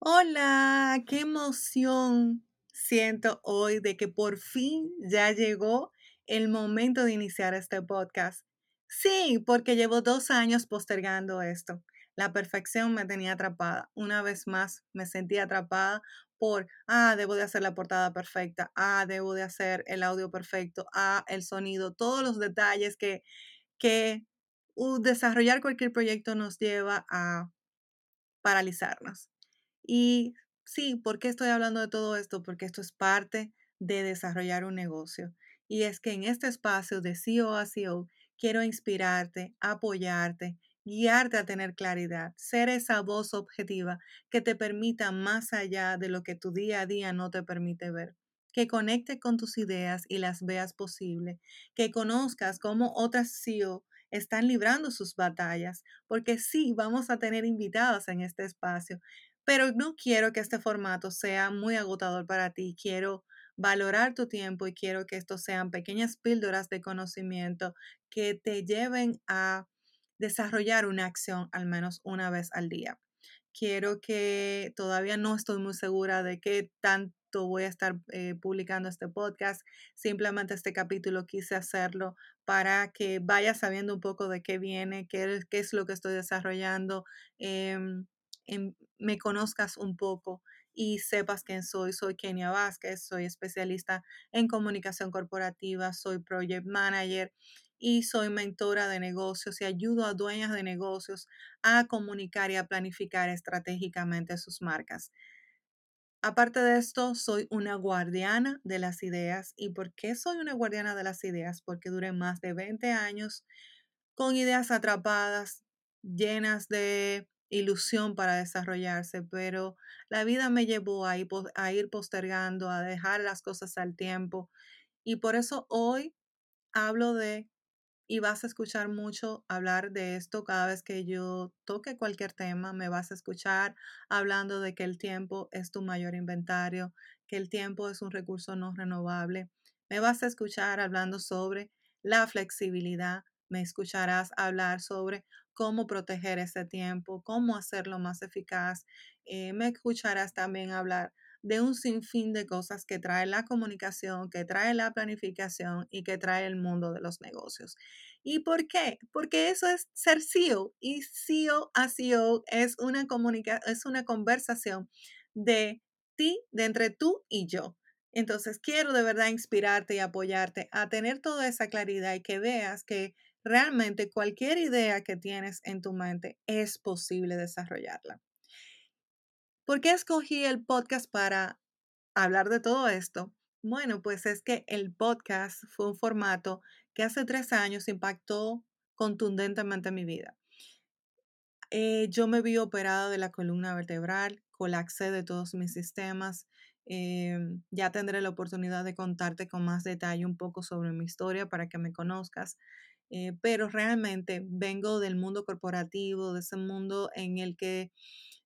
Hola, qué emoción siento hoy de que por fin ya llegó el momento de iniciar este podcast. Sí, porque llevo dos años postergando esto. La perfección me tenía atrapada. Una vez más me sentí atrapada por, ah, debo de hacer la portada perfecta, ah, debo de hacer el audio perfecto, ah, el sonido, todos los detalles que, que desarrollar cualquier proyecto nos lleva a paralizarnos. Y sí, ¿por qué estoy hablando de todo esto? Porque esto es parte de desarrollar un negocio. Y es que en este espacio de CEO a CEO quiero inspirarte, apoyarte, guiarte a tener claridad, ser esa voz objetiva que te permita más allá de lo que tu día a día no te permite ver. Que conecte con tus ideas y las veas posible, que conozcas cómo otras CEO están librando sus batallas, porque sí, vamos a tener invitados en este espacio pero no quiero que este formato sea muy agotador para ti. Quiero valorar tu tiempo y quiero que estos sean pequeñas píldoras de conocimiento que te lleven a desarrollar una acción al menos una vez al día. Quiero que todavía no estoy muy segura de qué tanto voy a estar eh, publicando este podcast. Simplemente este capítulo quise hacerlo para que vayas sabiendo un poco de qué viene, qué, qué es lo que estoy desarrollando. Em, me conozcas un poco y sepas quién soy. Soy Kenia Vázquez, soy especialista en comunicación corporativa, soy project manager y soy mentora de negocios y ayudo a dueñas de negocios a comunicar y a planificar estratégicamente sus marcas. Aparte de esto, soy una guardiana de las ideas. ¿Y por qué soy una guardiana de las ideas? Porque duré más de 20 años con ideas atrapadas, llenas de ilusión para desarrollarse, pero la vida me llevó a ir, a ir postergando, a dejar las cosas al tiempo. Y por eso hoy hablo de, y vas a escuchar mucho hablar de esto cada vez que yo toque cualquier tema, me vas a escuchar hablando de que el tiempo es tu mayor inventario, que el tiempo es un recurso no renovable. Me vas a escuchar hablando sobre la flexibilidad, me escucharás hablar sobre cómo proteger ese tiempo, cómo hacerlo más eficaz. Eh, me escucharás también hablar de un sinfín de cosas que trae la comunicación, que trae la planificación y que trae el mundo de los negocios. ¿Y por qué? Porque eso es ser CEO y CEO a CEO es una, es una conversación de ti, de entre tú y yo. Entonces, quiero de verdad inspirarte y apoyarte a tener toda esa claridad y que veas que realmente cualquier idea que tienes en tu mente es posible desarrollarla. ¿Por qué escogí el podcast para hablar de todo esto? Bueno, pues es que el podcast fue un formato que hace tres años impactó contundentemente mi vida. Eh, yo me vi operada de la columna vertebral, colapsé de todos mis sistemas. Em, ya tendré la oportunidad de contarte con más detalle un poco sobre mi historia para que me conozcas. Eh, pero realmente vengo del mundo corporativo, de ese mundo en el que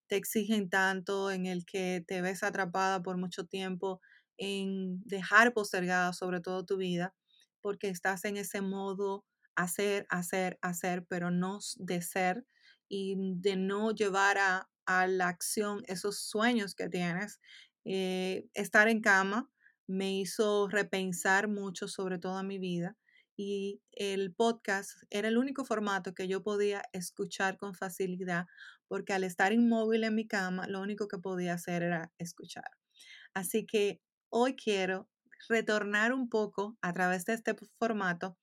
te exigen tanto, en el que te ves atrapada por mucho tiempo, en dejar postergada sobre todo tu vida, porque estás en ese modo hacer, hacer, hacer, pero no de ser y de no llevar a, la acción esos sueños que tienes. Eh, estar en cama me hizo repensar mucho sobre toda mi vida y el podcast era el único formato que yo podía escuchar con facilidad porque al estar inmóvil en mi cama, lo único que podía hacer era escuchar. Así que hoy quiero retornar un poco a través de este formato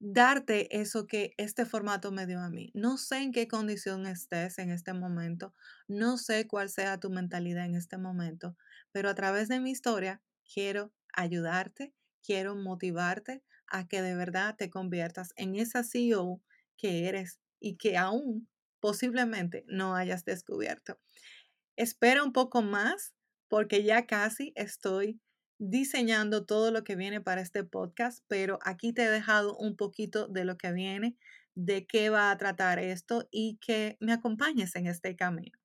darte eso que este formato me dio a mí. No sé en qué condición estés en este momento, no sé cuál sea tu mentalidad en este momento, pero a través de mi historia quiero ayudarte, quiero motivarte a que de verdad te conviertas en esa CEO que eres y que aún posiblemente no hayas descubierto. Espera un poco más porque ya casi estoy diseñando todo lo que viene para este podcast, pero aquí te he dejado un poquito de lo que viene, de qué va a tratar esto y que me acompañes en este camino.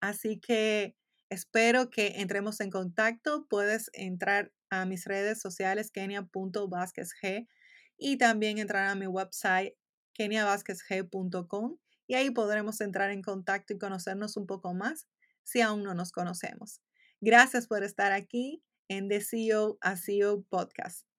Así que espero que entremos en contacto. Puedes entrar a mis redes sociales kenia.vásquezg y también entrar a mi website keniavásquezg.com y ahí podremos entrar en contacto y conocernos un poco más si aún no nos conocemos. Gracias por estar aquí en The CEO a CEO Podcast.